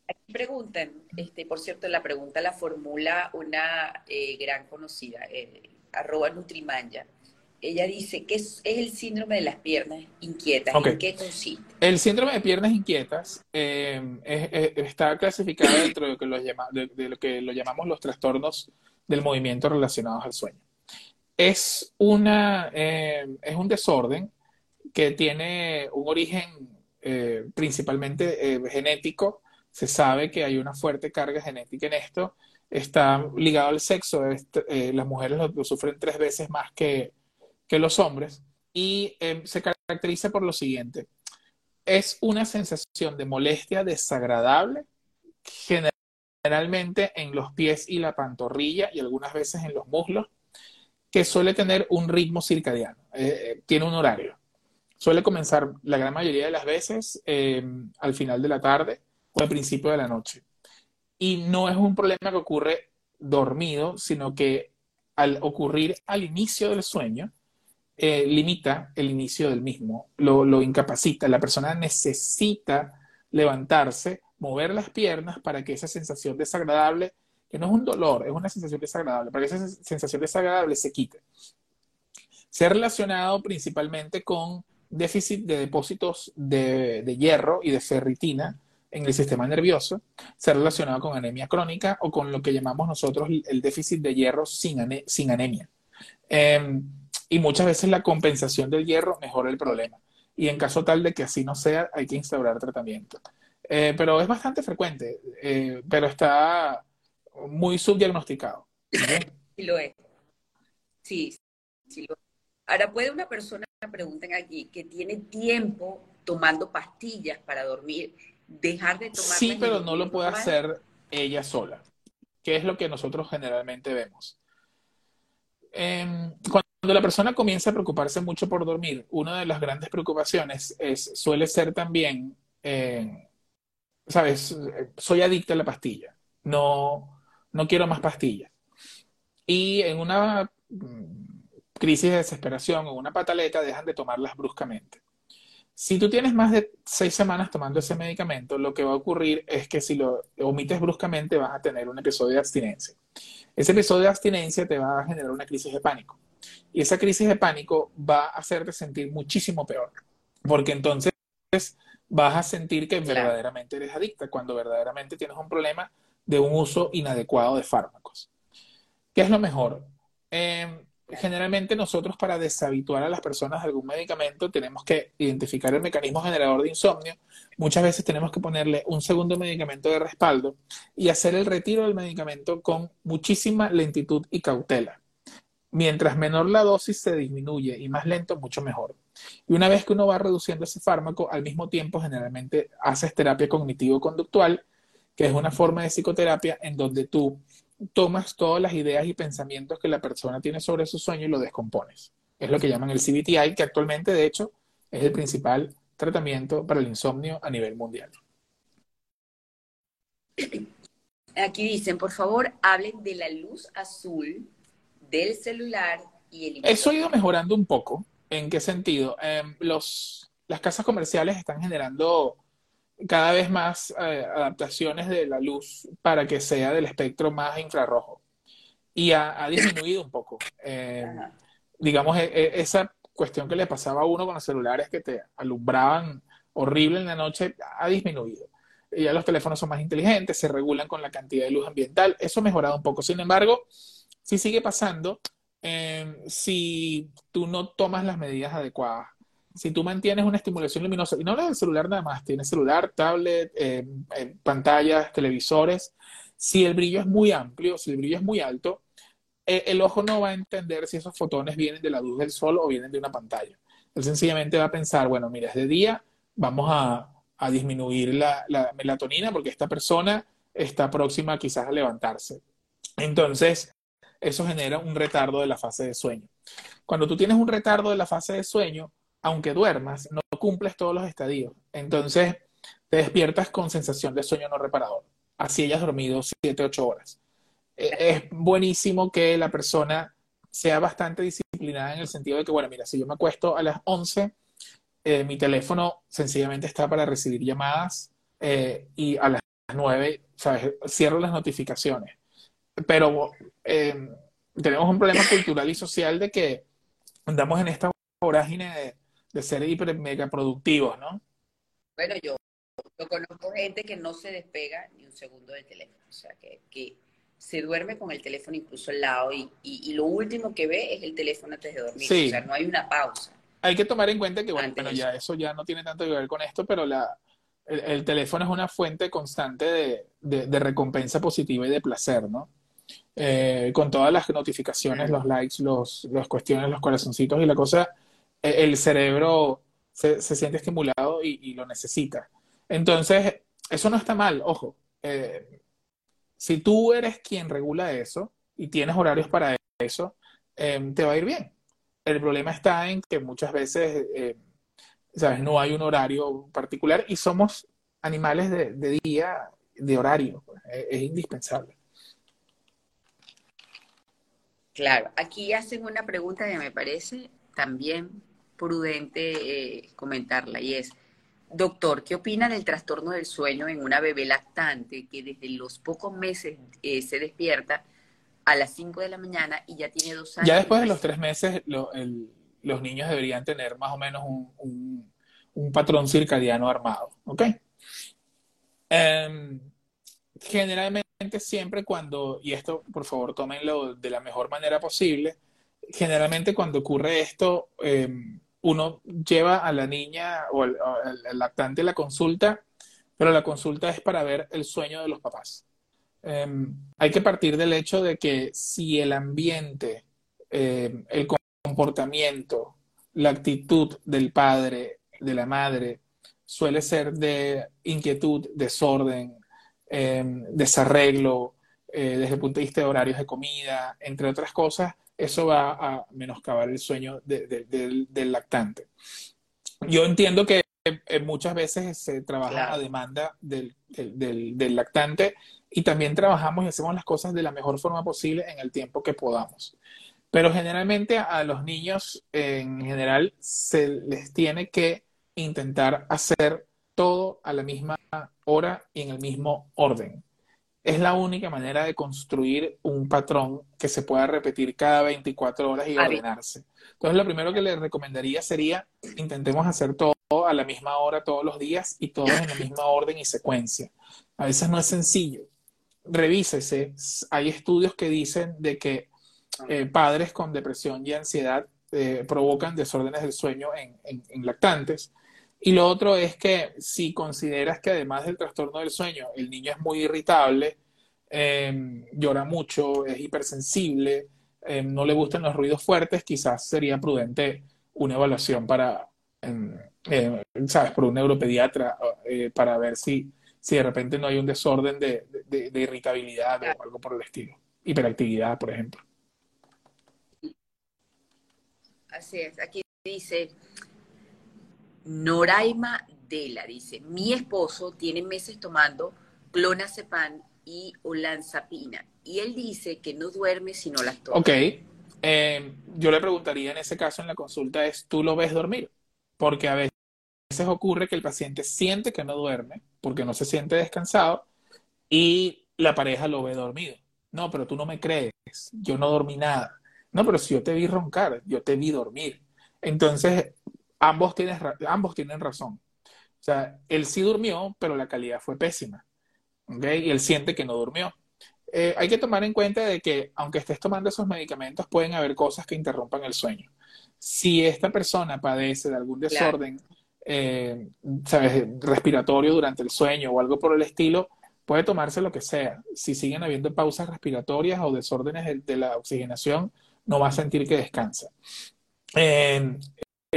Aquí preguntan, este, por cierto, la pregunta la formula una eh, gran conocida, eh, arroba Nutrimanya ella dice que es, el síndrome de las piernas inquietas. ¿En qué consiste? El síndrome de piernas inquietas eh, está clasificado dentro de lo, que lo de, lo que lo llamamos los trastornos del movimiento relacionados al sueño. Es, una, eh, es un desorden que tiene un origen eh, principalmente genético. Se sabe que hay una fuerte carga genética en esto. Está ligado al sexo. las mujeres lo sufren tres veces más que, que los hombres y em, se caracteriza por lo siguiente. Es una sensación de molestia desagradable, generalmente en los pies y la pantorrilla y algunas veces en los muslos, que suele tener un ritmo circadiano, eh, tiene un horario. Suele comenzar la gran mayoría de las veces em, al final de la tarde o al principio de la noche. Y no es un problema que ocurre dormido, sino que al ocurrir al inicio del sueño, eh, limita el inicio del mismo, lo, incapacita. La persona necesita levantarse, mover las piernas para que esa sensación desagradable, que no es un dolor, es una sensación desagradable, para que esa sensación desagradable se quite. Se ha relacionado principalmente con déficit de depósitos de, hierro y de ferritina en el sistema nervioso, se ha relacionado con anemia crónica o con lo que llamamos nosotros el déficit de hierro sin, anemia. Em, y muchas veces la compensación del hierro mejora el problema. Y en caso tal de que así no sea, hay que instaurar tratamiento. Eh, pero es bastante frecuente, eh, pero está muy subdiagnosticado. Sí lo es. Sí, sí lo es. Ahora, ¿puede una persona, pregunten aquí, que tiene tiempo tomando pastillas para dormir, dejar de tomar? Sí, pero no lo puede hacer ella sola, que es lo que nosotros generalmente vemos. Eh, cuando la persona comienza a preocuparse mucho por dormir, una de las grandes preocupaciones es, suele ser también, eh, ¿sabes? Soy adicta a la pastilla, no, no quiero más pastillas. Y en una mm, crisis de desesperación o una pataleta dejan de tomarlas bruscamente. Si tú tienes más de seis semanas tomando ese medicamento, lo que va a ocurrir es que si lo omites bruscamente vas a tener un episodio de abstinencia. Ese episodio de abstinencia te va a generar una crisis de pánico. Y esa crisis de pánico va a hacerte sentir muchísimo peor, porque entonces vas a sentir que verdaderamente eres adicta, cuando verdaderamente tienes un problema de un uso inadecuado de fármacos. ¿Qué es lo mejor? Em, generalmente nosotros para deshabituar a las personas de algún medicamento tenemos que identificar el mecanismo generador de insomnio. Muchas veces tenemos que ponerle un segundo medicamento de respaldo y hacer el retiro del medicamento con muchísima lentitud y cautela. Mientras menor la dosis se disminuye y más lento, mucho mejor. Y una vez que uno va reduciendo ese fármaco, al mismo tiempo generalmente haces terapia cognitivo-conductual, que es una forma de psicoterapia en donde tú tomas todas las ideas y pensamientos que la persona tiene sobre su sueño y lo descompones. Es lo que llaman el CBTI, que actualmente, de hecho, es el principal tratamiento para el insomnio a nivel mundial. Aquí dicen, por favor, hablen de la luz azul del celular y el... Eso ha ido mejorando un poco. ¿En qué sentido? Em, los, las casas comerciales están generando cada vez más eh, adaptaciones de la luz para que sea del espectro más infrarrojo. Y ha, disminuido un poco. Eh, digamos, e, e, esa cuestión que le pasaba a uno con los celulares que te alumbraban horrible en la noche ha disminuido. Ya los teléfonos son más inteligentes, se regulan con la cantidad de luz ambiental. Eso ha mejorado un poco. Sin embargo, si sigue pasando, eh, si tú no tomas las medidas adecuadas si tú mantienes una estimulación luminosa, y no hablo del celular nada más, tienes celular, tablet, eh, eh, pantallas, televisores, si el brillo es muy amplio, si el brillo es muy alto, eh, el ojo no va a entender si esos fotones vienen de la luz del sol o vienen de una pantalla. Él sencillamente va a pensar, bueno, mira, es de día, vamos a, disminuir la, la, melatonina porque esta persona está próxima quizás a levantarse. Entonces, eso genera un retardo de la fase de sueño. Cuando tú tienes un retardo de la fase de sueño, aunque duermas, no cumples todos los estadios. Entonces, te despiertas con sensación de sueño no reparador. Así hayas dormido 7, 8 horas. E, es buenísimo que la persona sea bastante disciplinada en el sentido de que, bueno, mira, si yo me acuesto a las 11, eh, mi teléfono sencillamente está para recibir llamadas eh, y a las 9, ¿sabes? Cierro las notificaciones. Pero eh, tenemos un problema cultural y social de que andamos en esta vorágine de de ser hiper mega productivos, ¿no? Bueno, yo, conozco gente que no se despega ni un segundo del teléfono, o sea, que, que se duerme con el teléfono incluso al lado y, y, lo último que ve es el teléfono antes de dormir, o sea, no hay una pausa. Hay que tomar en cuenta que, bueno, ya eso ya no tiene tanto que ver con esto, pero la, el, teléfono es una fuente constante de, de, recompensa positiva y de placer, ¿no? Eh, con todas las notificaciones, los likes, los, los cuestiones, los corazoncitos y la cosa, e, el cerebro se, siente estimulado y, lo necesita. Entonces, eso no está mal, ojo. Eh, si tú eres quien regula eso y tienes horarios para eso, em, te va a ir bien. El problema está en que muchas veces, eh, ¿sabes? No hay un horario particular y somos animales de, día, de horario. Pues, es, es indispensable. Claro, aquí hacen una pregunta que me parece también prudente eh, comentarla y es, doctor, ¿qué opina del trastorno del sueño en una bebé lactante que desde los pocos meses eh, se despierta a las 5 de la mañana y ya tiene dos años? Ya después de los tres meses los niños deberían tener más o menos un, patrón circadiano armado, ¿ok? Em, generalmente siempre cuando, y esto por favor tómenlo de la mejor manera posible, generalmente cuando ocurre esto, em, uno lleva a la niña o al, lactante la consulta, pero la consulta es para ver el sueño de los papás. Em, hay que partir del hecho de que si el ambiente, em, el comportamiento, la actitud del padre, de la madre, suele ser de inquietud, desorden, em, desarreglo, eh, desde el punto de vista de horarios de comida, entre otras cosas, eso va a menoscabar el sueño del lactante. Yo entiendo que eh, muchas veces se trabaja a demanda del, lactante y también trabajamos y hacemos las cosas de la mejor forma posible en el tiempo que podamos. Pero generalmente a los niños en general se les tiene que intentar hacer todo a la misma hora y en el mismo orden es la única manera de construir un patrón que se pueda repetir cada 24 horas y ordenarse. Entonces, lo primero que le recomendaría sería intentemos hacer todo a la misma hora todos los días y todo en la misma orden y secuencia. A veces no es sencillo. Revísese. Hay estudios que dicen de que eh, padres con depresión y ansiedad eh, provocan desórdenes del sueño en lactantes. Y lo otro es que si consideras que además del trastorno del sueño, el niño es muy irritable, em, llora mucho, es hipersensible, em, no le gustan los ruidos fuertes, quizás sería prudente una evaluación para, em, ¿sabes?, por un neuropediatra eh, para ver si, si de repente no hay un desorden de, de irritabilidad o algo por el estilo. Hiperactividad, por ejemplo. Así es. Aquí dice, Noraima Dela dice, mi esposo tiene meses tomando clonazepam y olanzapina y él dice que no duerme si no las toma. Ok, eh, yo le preguntaría en ese caso en la consulta es, ¿tú lo ves dormir? Porque a veces ocurre que el paciente siente que no duerme porque no se siente descansado y la pareja lo ve dormido. No, pero tú no me crees, yo no dormí nada. No, pero si yo te vi roncar, yo te vi dormir. Entonces, ambos, ambos tienen razón. O sea, él sí durmió, pero la calidad fue pésima. ¿okay? Y él siente que no durmió. Eh, hay que tomar en cuenta de que aunque estés tomando esos medicamentos, pueden haber cosas que interrumpan el sueño. Si esta persona padece de algún desorden, eh, ¿sabes? respiratorio durante el sueño o algo por el estilo, puede tomarse lo que sea. Si siguen habiendo pausas respiratorias o desórdenes de, la oxigenación, no va a sentir que descansa.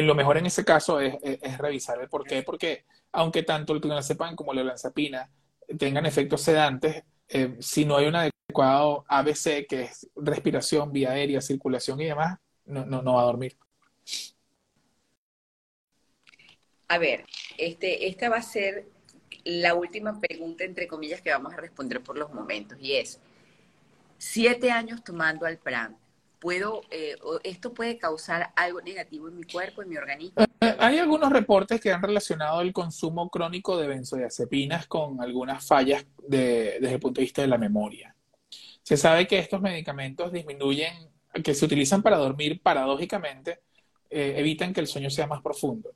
Lo mejor en ese caso es, revisar el por qué, porque aunque tanto el clonazepam como la olanzapina tengan efectos sedantes, eh, si no hay un adecuado ABC, que es respiración, vía aérea, circulación y demás, no, no, no va a dormir. A ver, este, esta va a ser la última pregunta, entre comillas, que vamos a responder por los momentos, y es, siete años tomando Alpran, ¿puedo, eh, ¿esto puede causar algo negativo en mi cuerpo, en mi organismo? Eh, hay algunos reportes que han relacionado el consumo crónico de benzodiazepinas con algunas fallas desde el punto de vista de la memoria. Se sabe que estos medicamentos disminuyen, que se utilizan para dormir paradójicamente, eh, evitan que el sueño sea más profundo.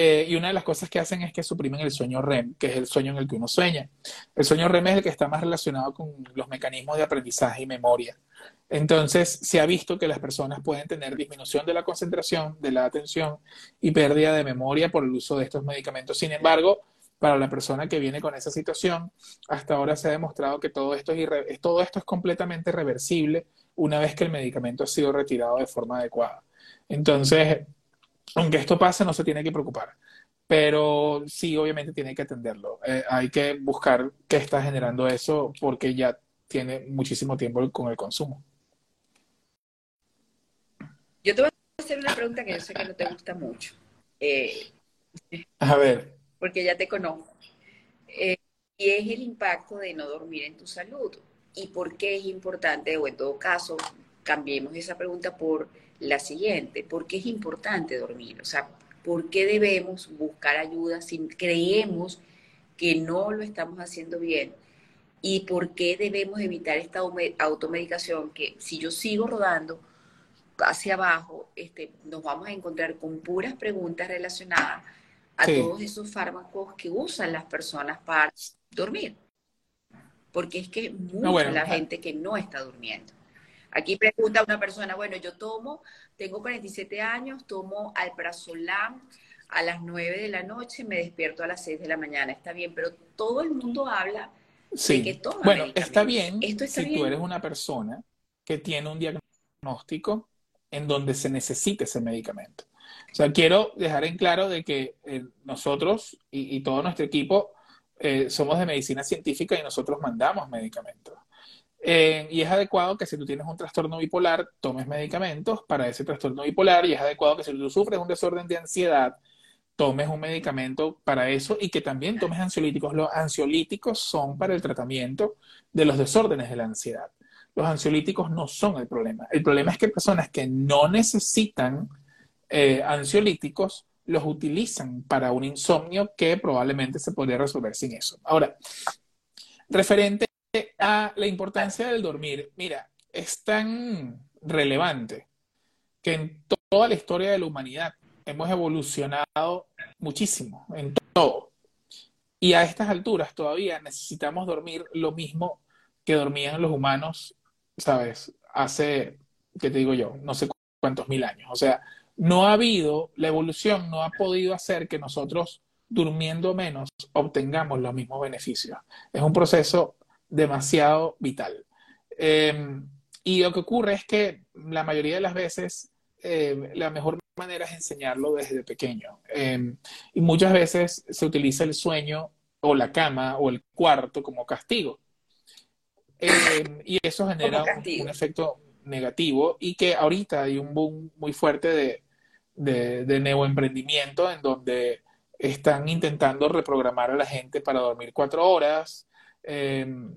Eh, y una de las cosas que hacen es que suprimen el sueño REM, que es el sueño en el que uno sueña. El sueño REM es el que está más relacionado con los mecanismos de aprendizaje y memoria. Entonces, se ha visto que las personas pueden tener disminución de la concentración, de la atención y pérdida de memoria por el uso de estos medicamentos. Sin embargo, para la persona que viene con esa situación, hasta ahora se ha demostrado que todo esto es, todo esto es completamente reversible una vez que el medicamento ha sido retirado de forma adecuada. Entonces, aunque esto pase, no se tiene que preocupar. Pero sí, obviamente tiene que atenderlo. Eh, hay que buscar qué está generando eso porque ya tiene muchísimo tiempo con el consumo. Yo te voy a hacer una pregunta que yo sé que no te gusta mucho. Eh, a ver. Porque ya te conozco. Eh, y es el impacto de no dormir en tu salud. ¿Y por qué es importante? O en todo caso, cambiemos esa pregunta por la siguiente, ¿por qué es importante dormir? O sea, ¿por qué debemos buscar ayuda si creemos que no lo estamos haciendo bien? ¿Y por qué debemos evitar esta automedicación que si yo sigo rodando hacia abajo, este, nos vamos a encontrar con puras preguntas relacionadas a todos esos fármacos que usan las personas para dormir? Porque es que mucha la gente que no está durmiendo. Aquí pregunta una persona, bueno, yo tomo, tengo 47 años, tomo alprazolam a las 9 de la noche, me despierto a las 6 de la mañana, está bien, pero todo el mundo habla de que toma Bueno, está bien ¿Esto si tú eres una persona que tiene un diagnóstico en donde se necesite ese medicamento. O sea, quiero dejar en claro de que eh, nosotros y, todo nuestro equipo eh, somos de medicina científica y nosotros mandamos medicamentos. Eh, y es adecuado que si tú tienes un trastorno bipolar, tomes medicamentos para ese trastorno bipolar y es adecuado que si tú sufres un desorden de ansiedad, tomes un medicamento para eso y que también tomes ansiolíticos. Los ansiolíticos son para el tratamiento de los desórdenes de la ansiedad. Los ansiolíticos no son el problema. El problema es que personas que no necesitan eh, ansiolíticos los utilizan para un insomnio que probablemente se podría resolver sin eso. Ahora, referente a la importancia del dormir, mira, es tan relevante que en toda la historia de la humanidad hemos evolucionado muchísimo en todo. Y a estas alturas todavía necesitamos dormir lo mismo que dormían los humanos, ¿sabes? Hace, ¿qué te digo yo? No sé cuántos mil años. O sea, no ha habido, la evolución no ha podido hacer que nosotros durmiendo menos obtengamos los mismos beneficios. Es un proceso demasiado vital. Em, y lo que ocurre es que la mayoría de las veces em, la mejor manera es enseñarlo desde pequeño. Em, y muchas veces se utiliza el sueño o la cama o el cuarto como castigo. y eso genera un, efecto negativo y que ahorita hay un boom muy fuerte de, de, de neoemprendimiento en donde están intentando reprogramar a la gente para dormir cuatro horas, Em,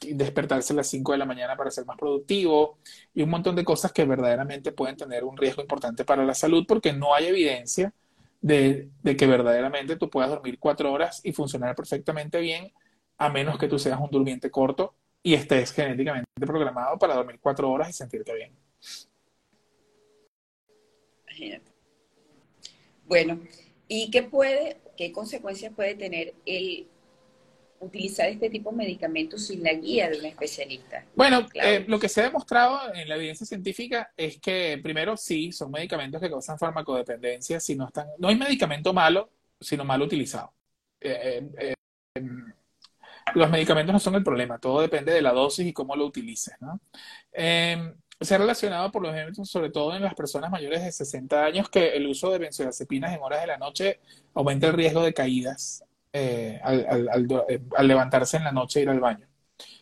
despertarse a las 5 de la mañana para ser más productivo y un montón de cosas que verdaderamente pueden tener un riesgo importante para la salud porque no hay evidencia de, que verdaderamente tú puedas dormir cuatro horas y funcionar perfectamente bien, a menos que tú seas un durmiente corto y estés genéticamente programado para dormir cuatro horas y sentirte bien. Bueno, ¿y qué puede, qué consecuencias puede tener el utilizar este tipo de medicamentos sin la guía de un especialista? Bueno, eh, lo que se ha demostrado en la evidencia científica es que primero sí, son medicamentos que causan farmacodependencia, si no están, no hay medicamento malo, sino mal utilizado. Eh, eh, em, los medicamentos no son el problema, todo depende de la dosis y cómo lo utilices, ¿no? Em, se ha relacionado por los ejemplos, sobre todo en las personas mayores de 60 años, que el uso de benzodiazepinas en horas de la noche aumenta el riesgo de caídas eh, eh, al, levantarse en la noche e ir al baño,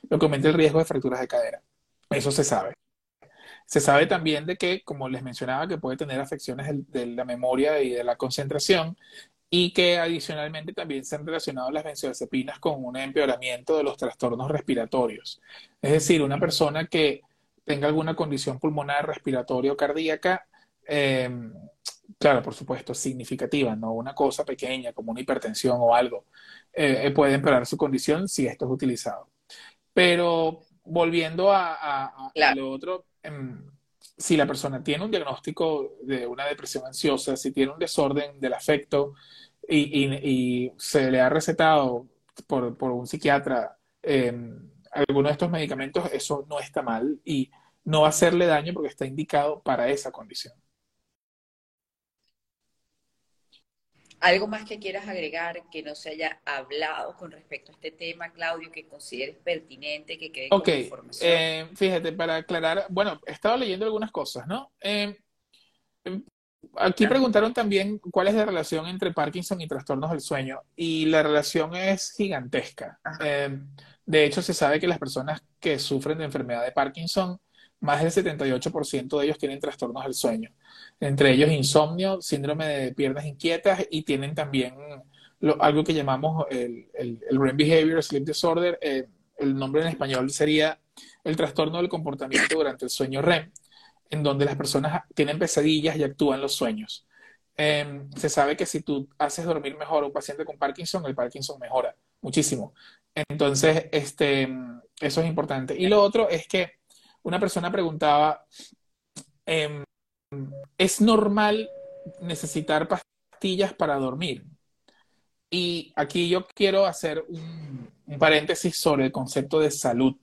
lo que aumenta el riesgo de fracturas de cadera. Eso se sabe. Se sabe también de que, como les mencionaba, que puede tener afecciones de, la memoria y de la concentración y que adicionalmente también se han relacionado las benzodiazepinas con un empeoramiento de los trastornos respiratorios. Es decir, una persona que tenga alguna condición pulmonar, respiratoria o cardíaca, eh, claro, por supuesto, significativa, no una cosa pequeña como una hipertensión o algo, eh, puede empeorar su condición si esto es utilizado. Pero volviendo a, lo otro, em, si la persona tiene un diagnóstico de una depresión ansiosa, si tiene un desorden del afecto y, se le ha recetado por, un psiquiatra em, alguno de estos medicamentos, eso no está mal y no va a hacerle daño porque está indicado para esa condición. ¿Algo más que quieras agregar que no se haya hablado con respecto a este tema, Claudio, que consideres pertinente, que quede como información? Eh, fíjate, para aclarar, bueno, he estado leyendo algunas cosas, ¿no? Eh, aquí preguntaron también cuál es la relación entre Parkinson y trastornos del sueño, y la relación es gigantesca. Eh, de hecho, se sabe que las personas que sufren de enfermedad de Parkinson más del 78% de ellos tienen trastornos del sueño, entre ellos insomnio, síndrome de piernas inquietas y tienen también algo que llamamos el, el, REM Behavior Sleep Disorder. Eh, el nombre en español sería el trastorno del comportamiento durante el sueño REM, en donde las personas tienen pesadillas y actúan los sueños. Em, se sabe que si tú haces dormir mejor a un paciente con Parkinson, el Parkinson mejora muchísimo. Entonces, este, eso es importante. Y lo otro es que una persona preguntaba, em, ¿es normal necesitar pastillas para dormir? Y aquí yo quiero hacer un, paréntesis sobre el concepto de salud.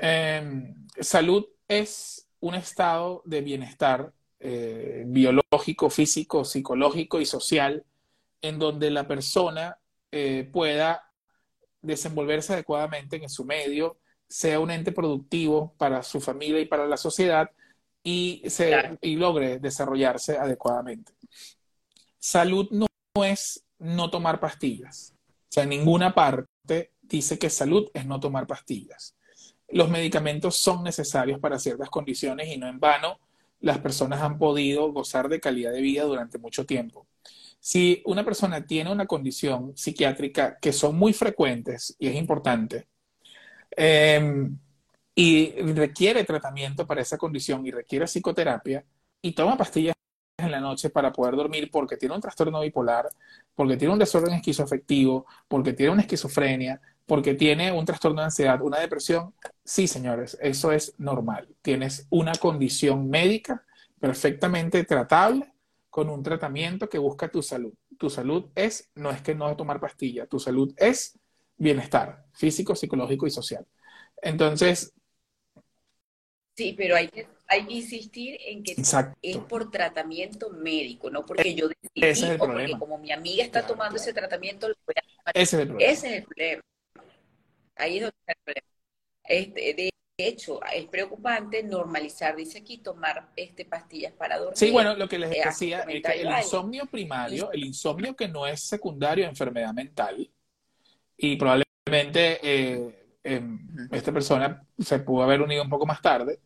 Em, salud es un estado de bienestar eh, biológico, físico, psicológico y social en donde la persona eh, pueda desenvolverse adecuadamente en su medio, sea un ente productivo para su familia y para la sociedad y, se, y logre desarrollarse adecuadamente. Salud no, es no tomar pastillas. O sea, en ninguna parte dice que salud es no tomar pastillas. Los medicamentos son necesarios para ciertas condiciones y no en vano las personas han podido gozar de calidad de vida durante mucho tiempo. Si una persona tiene una condición psiquiátrica que son muy frecuentes y es importante, Em, y requiere tratamiento para esa condición y requiere psicoterapia y toma pastillas en la noche para poder dormir porque tiene un trastorno bipolar, porque tiene un desorden esquizoafectivo, porque tiene una esquizofrenia, porque tiene un trastorno de ansiedad, una depresión. Sí, señores, eso es normal. Tienes una condición médica perfectamente tratable con un tratamiento que busca tu salud. Tu salud es, no es que no tomar pastillas, tu salud es bienestar físico, psicológico y social. Entonces... Sí, pero hay que, hay que insistir en que es por tratamiento médico, no porque yo decidí o porque como mi amiga está tomando ese tratamiento, lo voy a Ese es el problema. Ese es el problema. Ahí es donde está el problema. Este, de hecho, es preocupante normalizar, dice aquí, tomar este, pastillas para dormir. Sí, bueno, lo que les eh, decía es que el insomnio primario, el insomnio que no es secundario a enfermedad mental, y probablemente eh, em, esta persona se pudo haber unido un poco más tarde.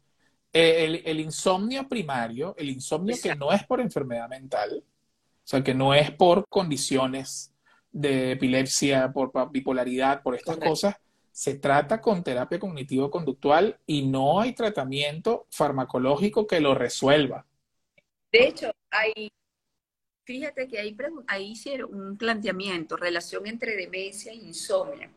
Eh, el, insomnio primario, el insomnio que no es por enfermedad mental, o sea, que no es por condiciones de epilepsia, por bipolaridad, por estas cosas, se trata con terapia cognitivo-conductual y no hay tratamiento farmacológico que lo resuelva. De hecho, hay fíjate que ahí, ahí hicieron un planteamiento, relación entre demencia e insomnio.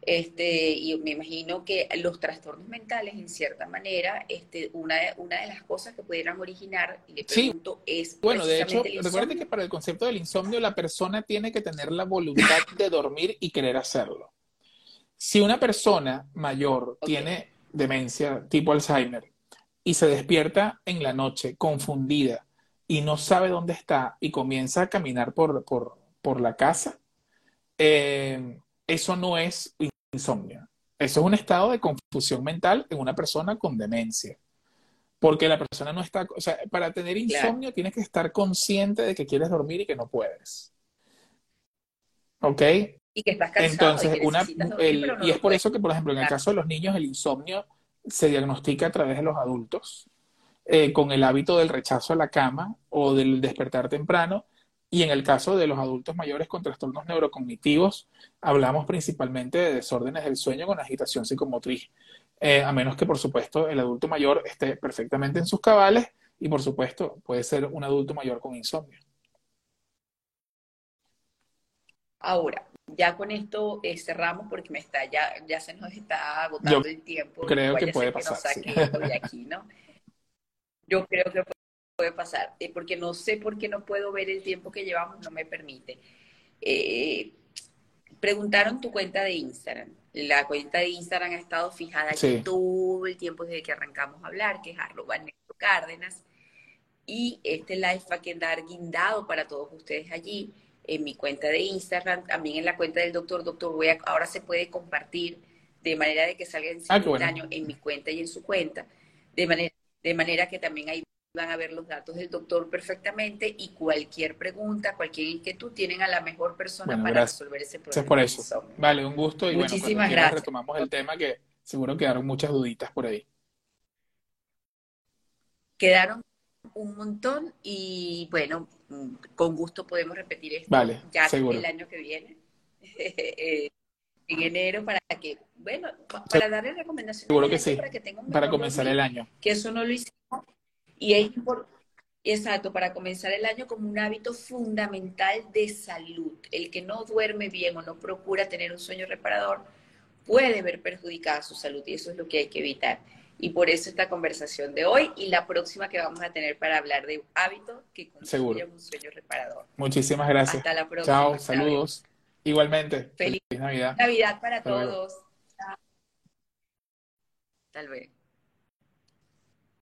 Este, y me imagino que los trastornos mentales, en cierta manera, este, una, de, una de las cosas que pudieran originar, y le pregunto, es. Bueno, de hecho, recuerde que para el concepto del insomnio, la persona tiene que tener la voluntad de dormir y querer hacerlo. Si una persona mayor tiene demencia tipo Alzheimer y se despierta en la noche confundida y no sabe dónde está y comienza a caminar por, por, por la casa, eh, eso no es insomnio. Eso es un estado de confusión mental en una persona con demencia. Porque la persona no está, o sea, para tener insomnio tienes que estar consciente de que quieres dormir y que no puedes. ¿Ok? Y que estás cansado. Entonces, una, y es por eso que, por ejemplo, en el caso de los niños, el insomnio se diagnostica a través de los adultos, eh, con el hábito del rechazo a la cama o del despertar temprano, y en el caso de los adultos mayores con trastornos neurocognitivos, hablamos principalmente de desórdenes del sueño con agitación psicomotriz. Eh, a menos que, por supuesto, el adulto mayor esté perfectamente en sus cabales y, por supuesto, puede ser un adulto mayor con insomnio. Ahora, ya con esto eh, cerramos porque me está, ya, ya se nos está agotando el tiempo. Creo que puede pasar. aquí, ¿no? <laughs> Yo creo que puede pasar, eh, porque no sé por qué no puedo ver el tiempo que llevamos, no me permite. Eh, preguntaron tu cuenta de Instagram. La cuenta de Instagram ha estado fijada todo el tiempo desde que arrancamos a hablar, que es arroba Cárdenas. Y este live va a quedar guindado para todos ustedes allí en mi cuenta de Instagram, también en la cuenta del doctor. Doctor, voy ahora se puede compartir de manera de que salga en ah, simultáneo en mi cuenta y en su cuenta, de manera, de manera que también hay van a ver los datos del doctor perfectamente y cualquier pregunta, cualquier inquietud, tienen a la mejor persona para resolver ese problema. Es por eso. Vale, un gusto y Muchísimas bueno, gracias. retomamos el tema que seguro quedaron muchas duditas por ahí. Quedaron un montón y bueno, con gusto podemos repetir esto vale, ya el año que viene. <laughs> En enero para que, bueno, para darle recomendaciones Seguro que sí, para, que tenga para comenzar el año. Que eso no lo hicimos y es exacto, para comenzar el año como un hábito fundamental de salud. El que no duerme bien o no procura tener un sueño reparador puede ver perjudicada su salud y eso es lo que hay que evitar. Y por eso esta conversación de hoy y la próxima que vamos a tener para hablar de hábitos que construyen un sueño reparador. Muchísimas gracias. Hasta la próxima. Chao, saludos. Igualmente. Feliz, Navidad. Navidad para todos. Tal vez.